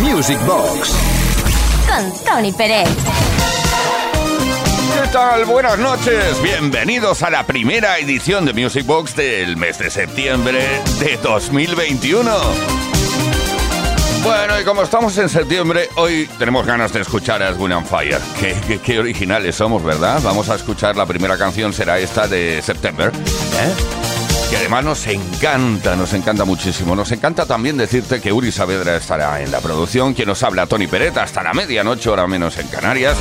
Music Box. Con Tony Pérez. ¿Qué tal? Buenas noches. Bienvenidos a la primera edición de Music Box del mes de septiembre de 2021. Bueno, y como estamos en septiembre, hoy tenemos ganas de escuchar a William Fire. Qué, qué, qué, originales somos, ¿verdad? Vamos a escuchar la primera canción, será esta de September. ¿eh? Que además nos encanta, nos encanta muchísimo. Nos encanta también decirte que Uri Saavedra estará en la producción, quien nos habla Tony Peretta hasta la medianoche, hora menos en Canarias.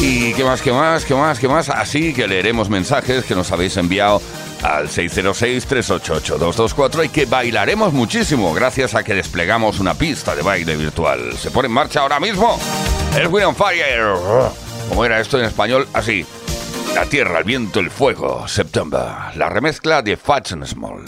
Y qué más, qué más, qué más, qué más. Así que leeremos mensajes que nos habéis enviado al 606-388-224 y que bailaremos muchísimo gracias a que desplegamos una pista de baile virtual. Se pone en marcha ahora mismo el William Fire. ¿Cómo era esto en español? Así. La tierra, el viento, el fuego. September. La remezcla de Fats and Small.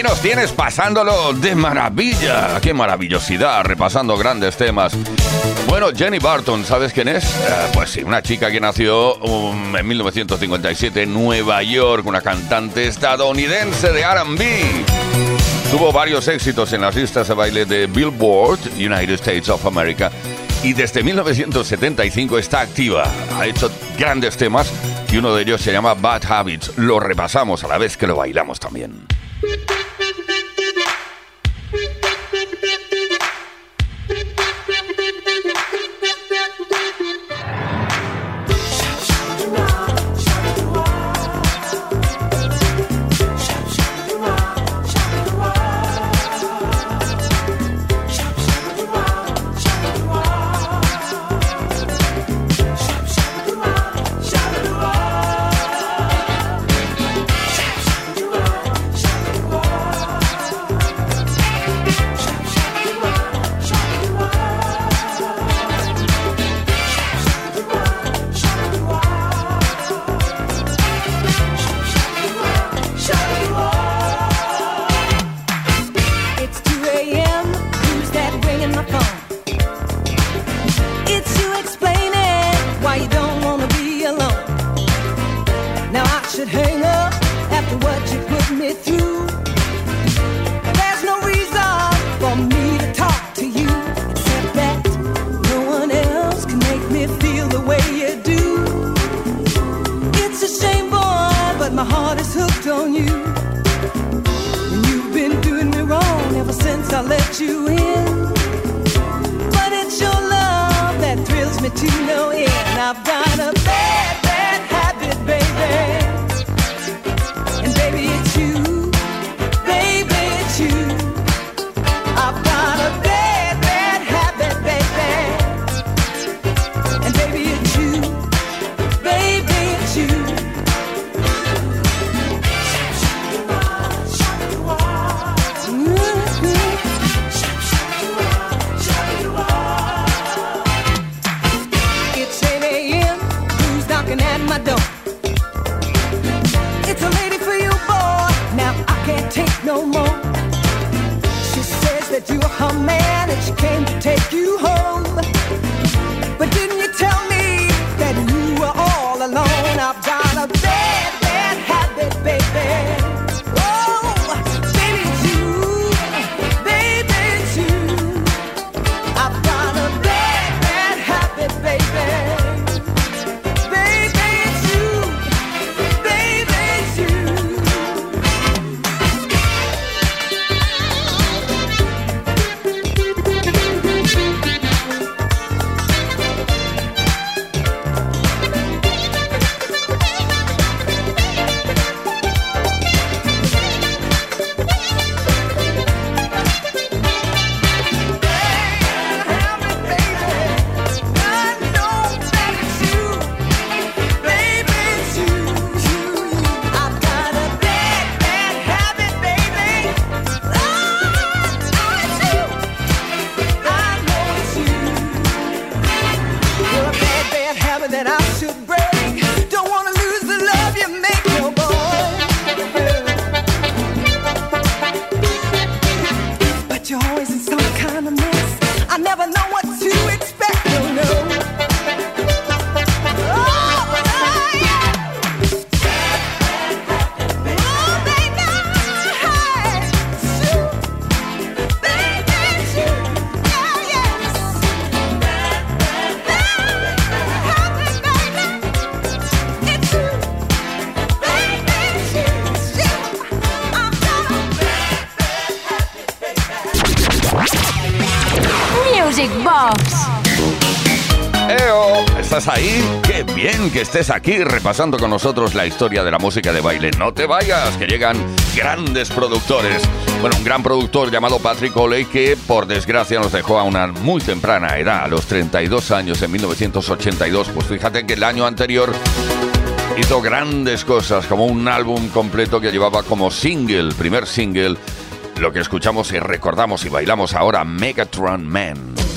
Aquí nos tienes pasándolo de maravilla. Qué maravillosidad, repasando grandes temas. Bueno, Jenny Barton, ¿sabes quién es? Eh, pues sí, una chica que nació um, en 1957 en Nueva York, una cantante estadounidense de RB. Tuvo varios éxitos en las listas de baile de Billboard, United States of America y desde 1975 está activa. Ha hecho grandes temas y uno de ellos se llama Bad Habits. Lo repasamos a la vez que lo bailamos también. looking at my door. Ahí? Qué bien que estés aquí repasando con nosotros la historia de la música de baile. No te vayas, que llegan grandes productores. Bueno, un gran productor llamado Patrick Oley que por desgracia nos dejó a una muy temprana edad, a los 32 años en 1982. Pues fíjate que el año anterior hizo grandes cosas, como un álbum completo que llevaba como single, primer single, lo que escuchamos y recordamos y bailamos ahora, Megatron Man.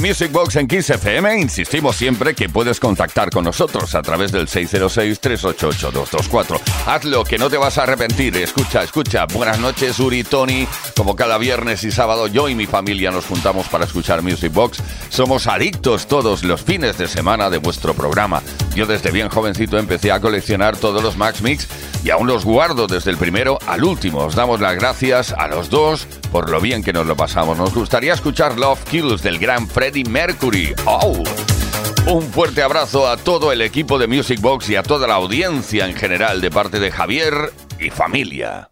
Music Box en Kiss FM, insistimos siempre que puedes contactar con nosotros a través del 606-388-224. Hazlo, que no te vas a arrepentir. Escucha, escucha. Buenas noches, Uri, Tony. Como cada viernes y sábado, yo y mi familia nos juntamos para escuchar Music Box. Somos adictos todos los fines de semana de vuestro programa. Yo desde bien jovencito empecé a coleccionar todos los Max Mix y aún los guardo desde el primero al último. Os damos las gracias a los dos por lo bien que nos lo pasamos. Nos gustaría escuchar Love Kills del gran Freddie Mercury. ¡Oh! Un fuerte abrazo a todo el equipo de Music Box y a toda la audiencia en general de parte de Javier y familia.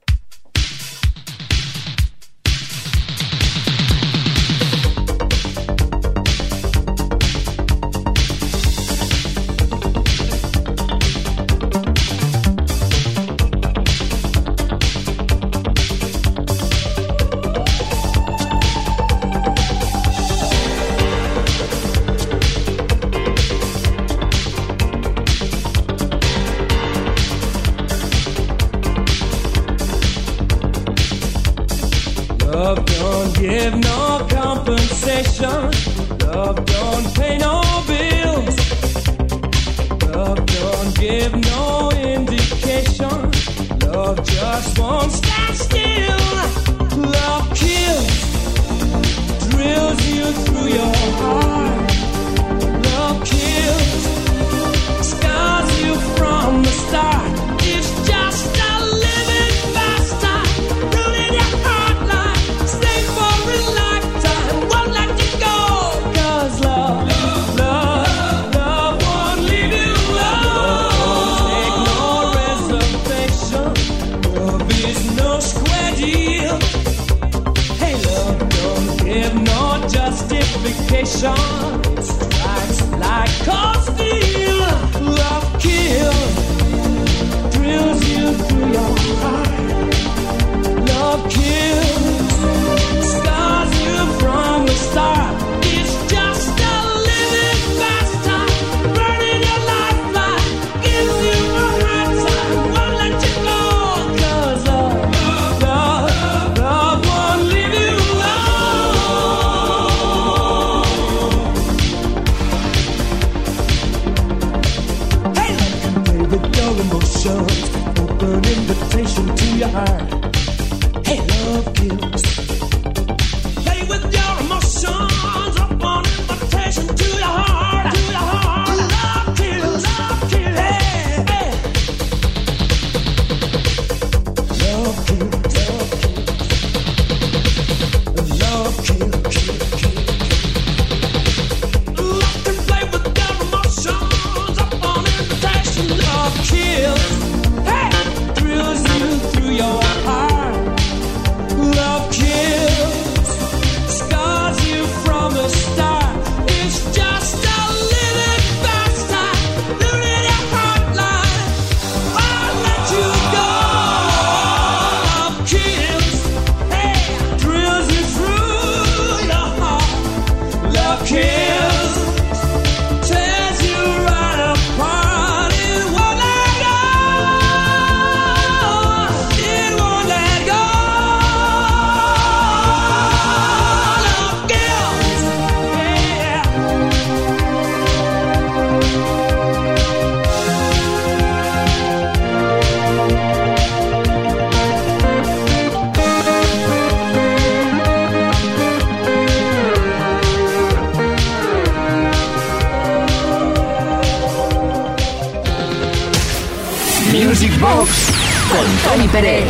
Con Tony Pérez.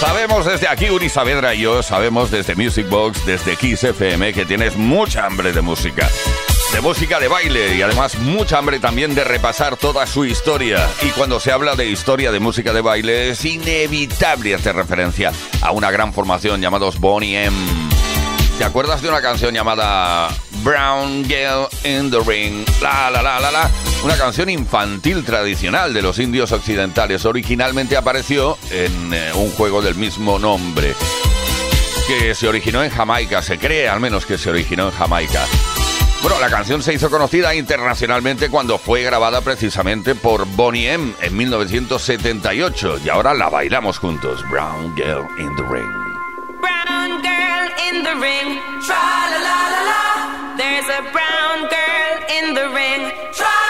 Sabemos desde aquí, Uri Saavedra y yo, sabemos desde Music Box, desde Kiss FM, que tienes mucha hambre de música. De música de baile y además mucha hambre también de repasar toda su historia. Y cuando se habla de historia de música de baile es inevitable hacer referencia a una gran formación llamados Bonnie M. ¿Te acuerdas de una canción llamada Brown Girl in the Ring? La la la la la. Una canción infantil tradicional de los indios occidentales. Originalmente apareció en eh, un juego del mismo nombre. Que se originó en Jamaica, se cree al menos que se originó en Jamaica. Bueno, la canción se hizo conocida internacionalmente cuando fue grabada precisamente por Bonnie M en 1978 y ahora la bailamos juntos. Brown Girl in the Ring. Brown girl in the ring, tra la la la. There's a brown girl in the ring, tra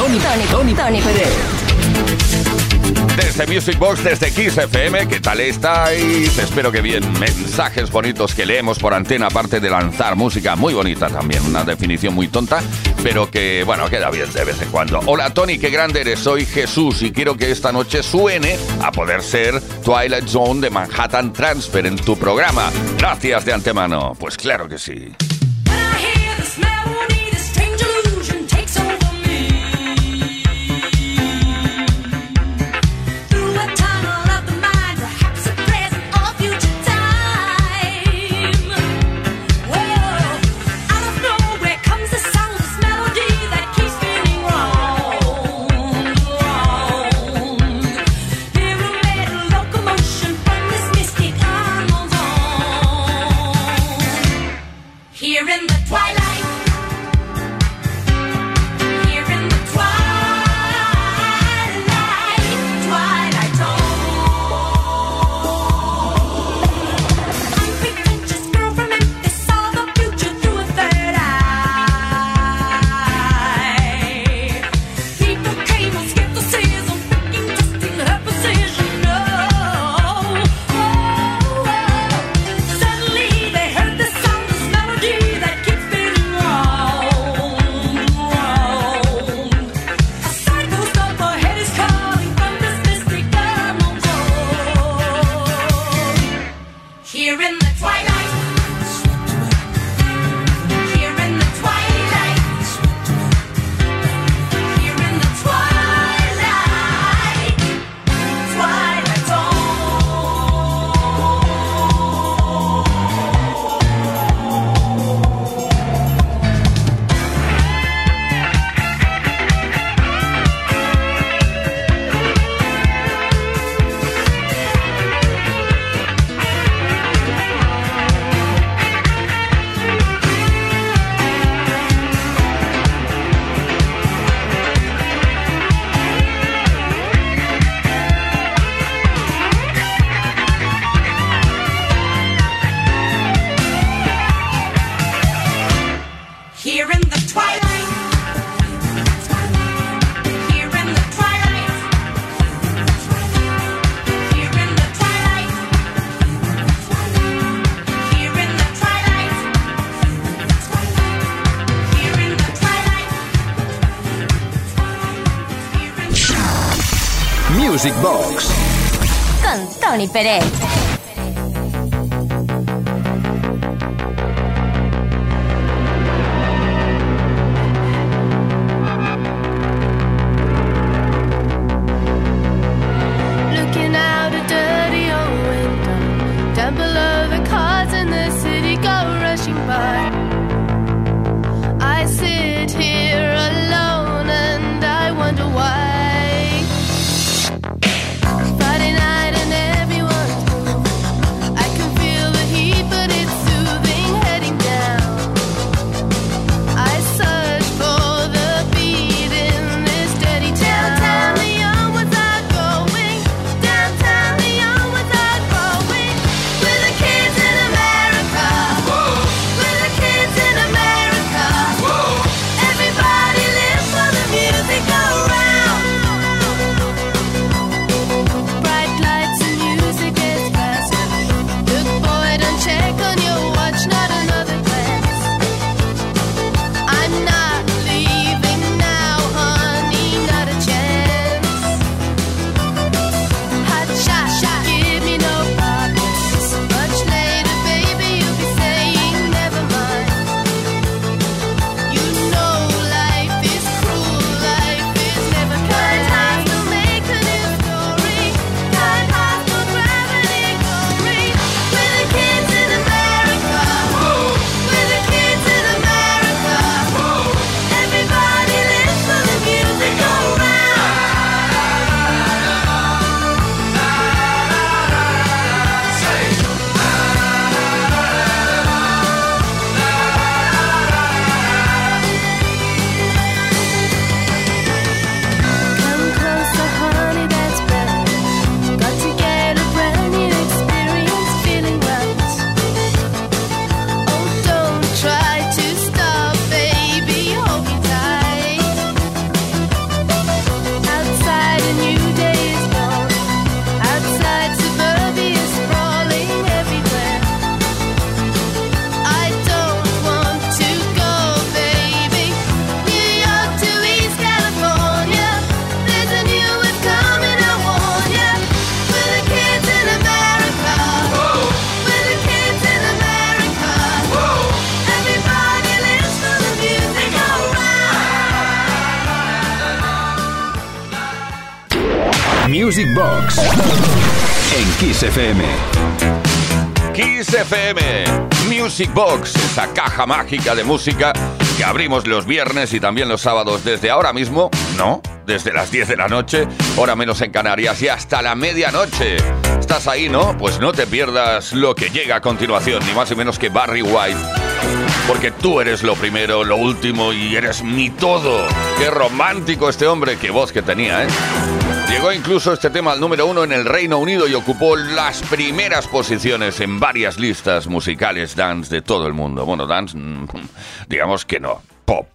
Tony, Tony, Tony Tony Pérez. Desde Music Box, desde Kiss FM, ¿qué tal estáis? Espero que bien. Mensajes bonitos que leemos por antena, aparte de lanzar música muy bonita también. Una definición muy tonta, pero que, bueno, queda bien de vez en cuando. Hola Tony, qué grande eres, soy Jesús y quiero que esta noche suene a poder ser Twilight Zone de Manhattan Transfer en tu programa. Gracias de antemano. Pues claro que sí. Music Box en Kiss FM. Kiss FM, Music Box, esa caja mágica de música que abrimos los viernes y también los sábados desde ahora mismo, no, desde las 10 de la noche, hora menos en Canarias y hasta la medianoche. ¿Estás ahí, no? Pues no te pierdas lo que llega a continuación, ni más ni menos que Barry White. Porque tú eres lo primero, lo último y eres mi todo. Qué romántico este hombre, qué voz que tenía, ¿eh? Llegó incluso este tema al número uno en el Reino Unido y ocupó las primeras posiciones en varias listas musicales dance de todo el mundo. Bueno, dance, mm, digamos que no, pop.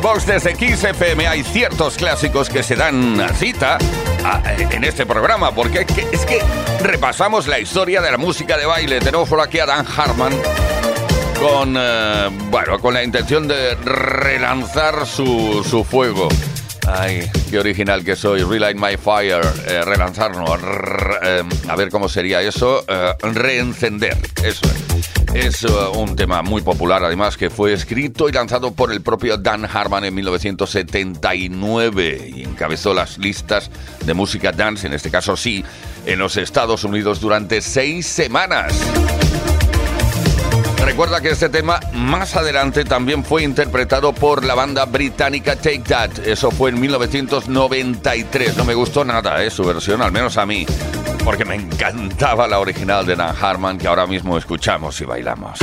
Desde Kiss FM hay ciertos clásicos que se dan cita en este programa, porque es que, repasamos la historia de la música de baile. Tenemos por aquí a Dan Harman con, eh, bueno, con la intención de relanzar su, su fuego. Ay, qué original que soy. Relight My Fire. Eh, relanzarnos. Eh, a ver cómo sería eso. reencender. Eso es. Es uh, un tema muy popular, además, que fue escrito y lanzado por el propio Dan Harman en 1979 y encabezó las listas de música dance, en este caso sí, en los Estados Unidos durante seis semanas. Recuerda que este tema más adelante también fue interpretado por la banda británica Take That. Eso fue en 1993. No me gustó nada, ¿eh? su versión, al menos a mí porque me encantaba la original de Dan Harman que ahora mismo escuchamos y bailamos.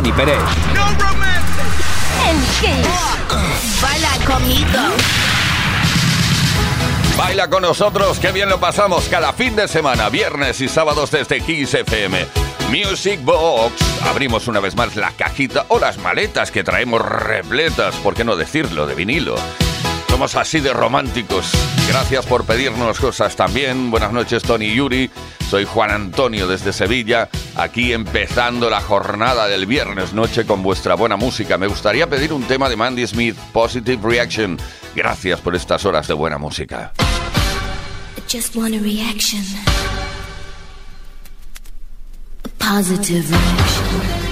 Tony Pérez. En Kiss. Baila conmigo. Baila con nosotros, qué bien lo pasamos cada fin de semana, viernes y sábados desde Kiss FM. Music Box. Abrimos una vez más la cajita o las maletas que traemos repletas, ¿por qué no decirlo?, de vinilo. Somos así de románticos. Gracias por pedirnos cosas también. Buenas noches, Tony y Yuri. Soy Juan Antonio desde Sevilla, aquí empezando la jornada del viernes noche con vuestra buena música. Me gustaría pedir un tema de Mandy Smith, Positive Reaction. Gracias por estas horas de buena música. Just want a reaction. A positive reaction.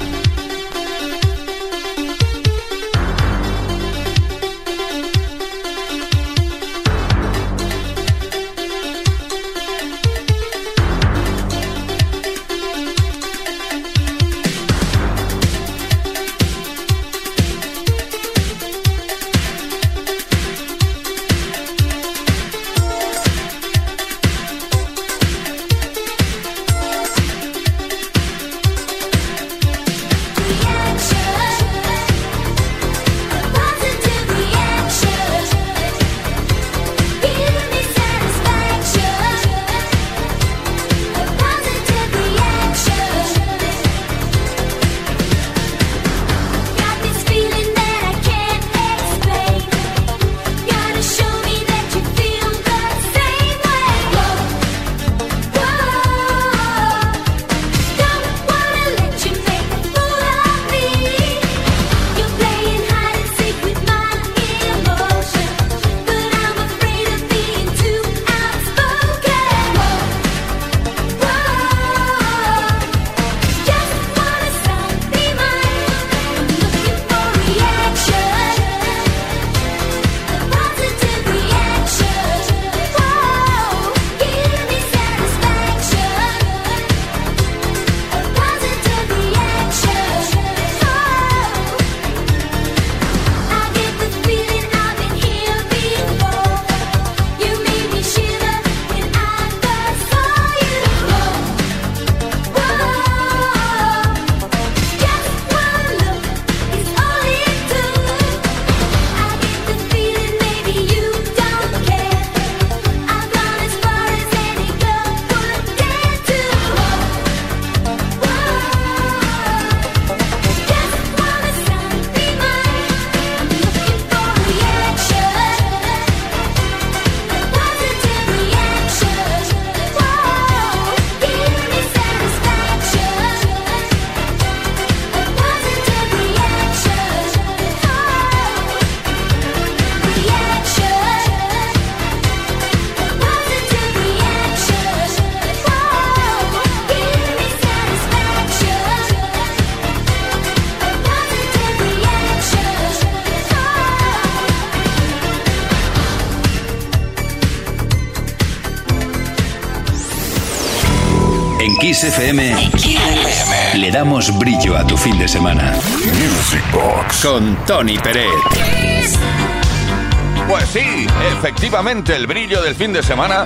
Le damos brillo a tu fin de semana. Music Box con Tony Pérez. Pues sí, efectivamente, el brillo del fin de semana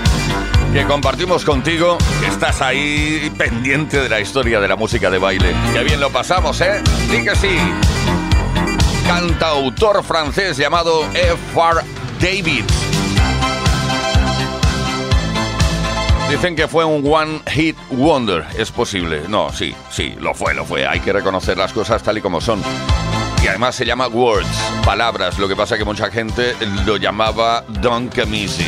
que compartimos contigo, estás ahí pendiente de la historia de la música de baile. Qué bien lo pasamos, ¿eh? Sí que sí. Cantautor francés llamado F.R. David Dicen que fue un One Hit Wonder. ¿Es posible? No, sí, sí, lo fue, lo fue. Hay que reconocer las cosas tal y como son. Y además se llama Words, palabras. Lo que pasa que mucha gente lo llamaba Don Camisi.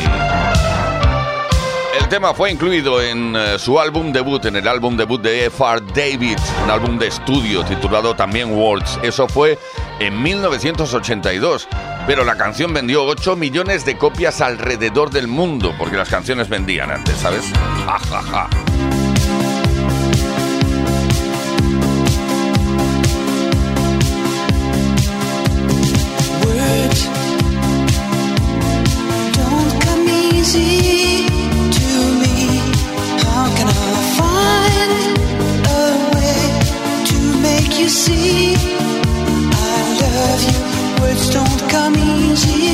El tema fue incluido en eh, su álbum debut, en el álbum debut de F.R. David, un álbum de estudio titulado también Words. Eso fue en 1982. Pero la canción vendió 8 millones de copias alrededor del mundo, porque las canciones vendían antes, ¿sabes? Ja, ja, ja. See I love you words don't come easy.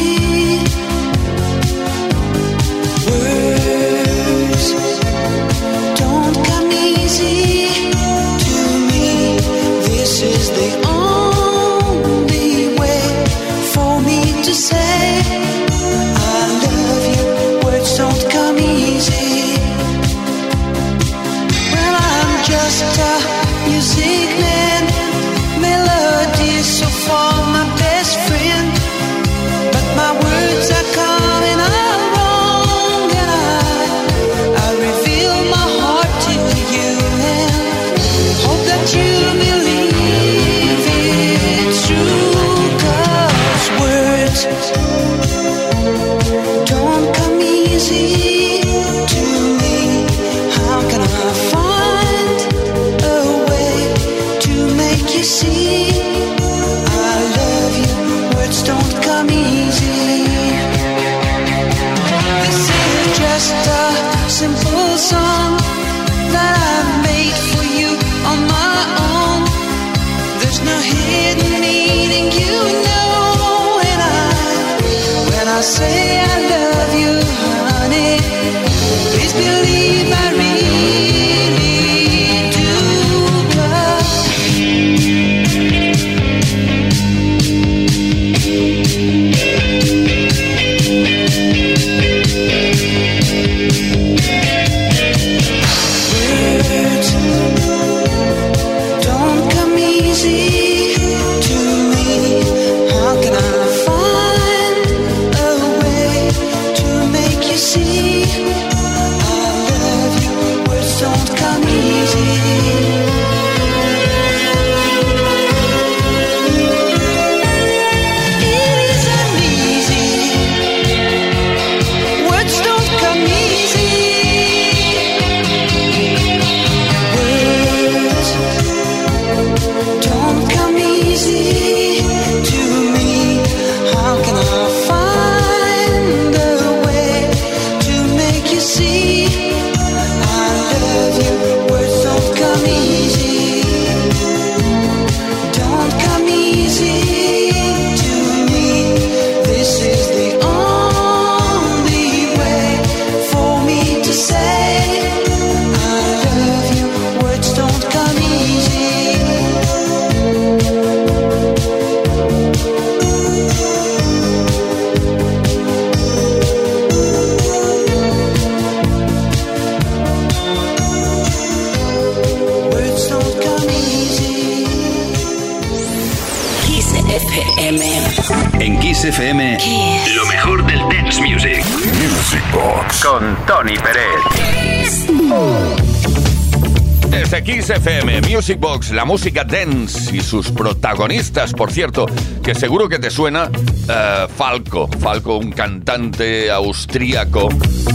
Desde Kiss FM, Music Box, la música dance y sus protagonistas, por cierto, que seguro que te suena, eh, Falco. Falco, un cantante austríaco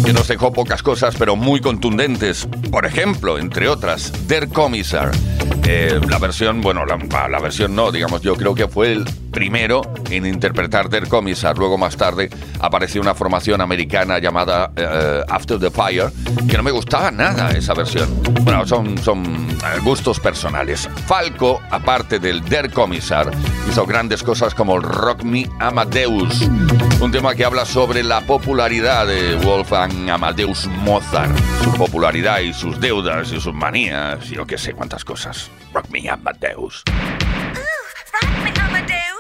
que nos dejó pocas cosas, pero muy contundentes. Por ejemplo, entre otras, Der Kommissar. Eh, la versión, bueno, la, la versión no, digamos, yo creo que fue el primero en interpretar Der Kommissar. Luego, más tarde, apareció una formación americana llamada eh, After the Fire, que no me gustaba nada esa versión. Bueno, son, son eh, gustos personales. Falco, aparte del Der Kommissar, hizo grandes cosas como Rock Me Amadeus, un tema que habla sobre la popularidad de Wolfgang Amadeus Mozart, su popularidad y sus deudas y sus manías y yo qué sé cuántas cosas. Rock Me Amadeus. Rock me Amadeus.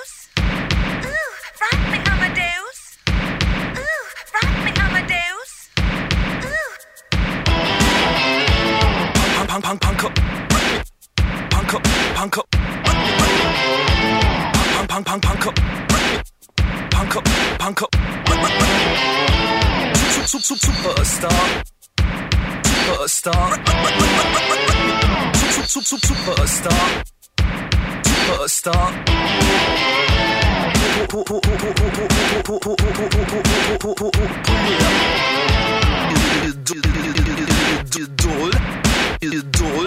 punk punk punk 팡, punk, 팡커, punk, 팡, punk, punk, punk, punk, 팡커. punk, 슈, punk, 슈퍼스타. Superstar. Superstar. Superstar. Pull it up. Idol. Idol. doing.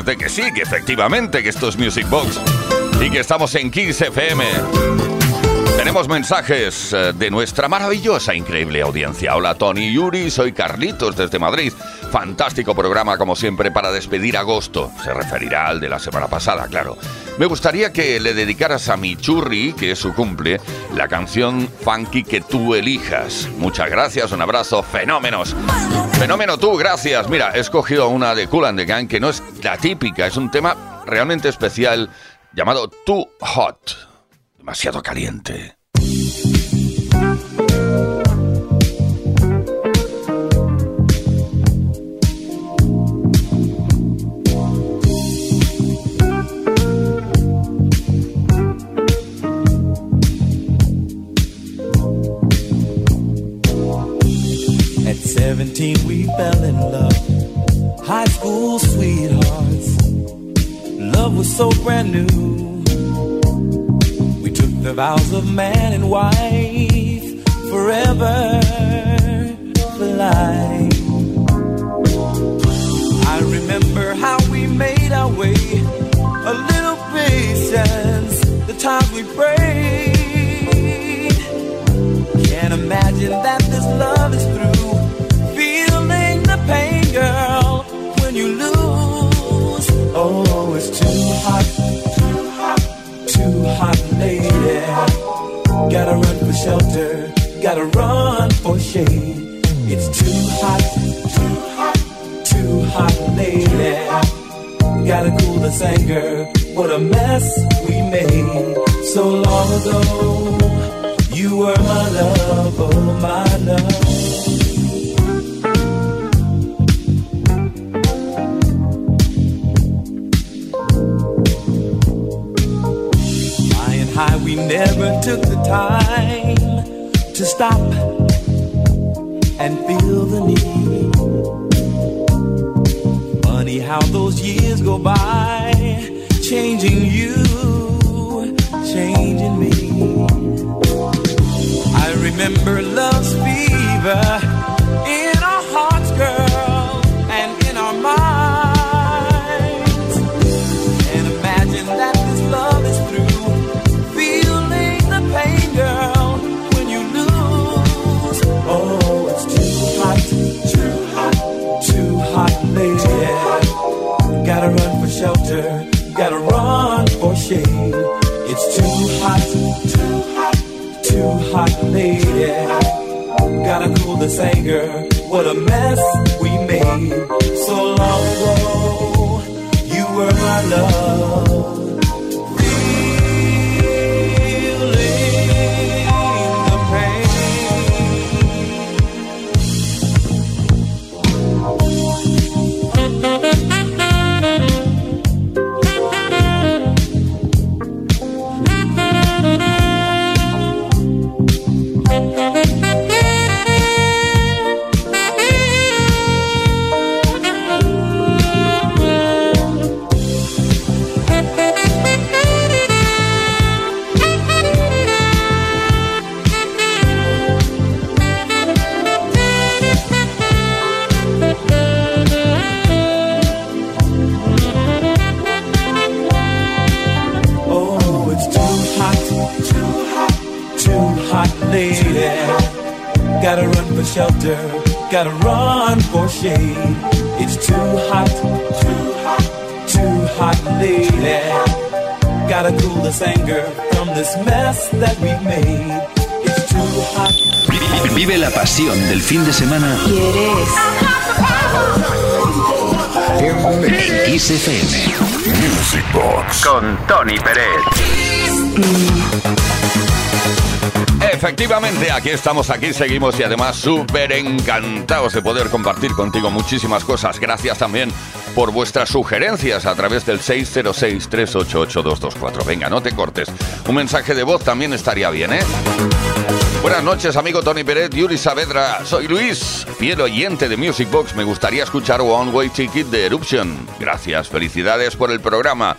Decirte que sí, que efectivamente que esto es Music Box y que estamos en 15 FM. Tenemos mensajes eh, de nuestra maravillosa, increíble audiencia. Hola Tony Yuri, soy Carlitos desde Madrid. Fantástico programa como siempre para despedir agosto. Se referirá al de la semana pasada, claro. Me gustaría que le dedicaras a mi churri, que es su cumple, la canción funky que tú elijas. Muchas gracias, un abrazo, fenómenos. Fenómeno tú, gracias. Mira, he escogido una de Cool and the Gang que no es la típica, es un tema realmente especial llamado Too Hot. Demasiado caliente. 17 we fell in love. High school sweethearts. Love was so brand new. We took the vows of man and wife forever for life. I remember how we made our way. A little patience, the times we prayed. Can't imagine that this love is through shelter, gotta run for shade. It's too hot, too hot, too hot, lady. Gotta cool this anger. What a mess we made so long ago. You were my love, oh my love. Gotta run for shade. It's too hot, too hot, too hot, lady. Gotta cool this anger from this mess that we've made. It's too hot. Vive la pasión del fin de semana en Kiss FM. Music Box con Tony Pérez. Efectivamente, aquí estamos, aquí seguimos y además súper encantados de poder compartir contigo muchísimas cosas. Gracias también por vuestras sugerencias a través del 606-388-224. Venga, no te cortes. Un mensaje de voz también estaría bien, ¿eh? Buenas noches, amigo Tony Pérez, Yuri Saavedra. Soy Luis, fiel oyente de Music Box. Me gustaría escuchar One Way Ticket de Eruption. Gracias, felicidades por el programa.